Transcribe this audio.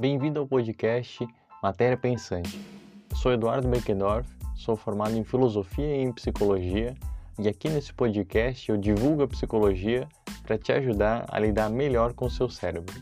Bem-vindo ao podcast Matéria Pensante. Sou Eduardo Beckendorf, sou formado em Filosofia e em Psicologia e aqui nesse podcast eu divulgo a psicologia para te ajudar a lidar melhor com o seu cérebro.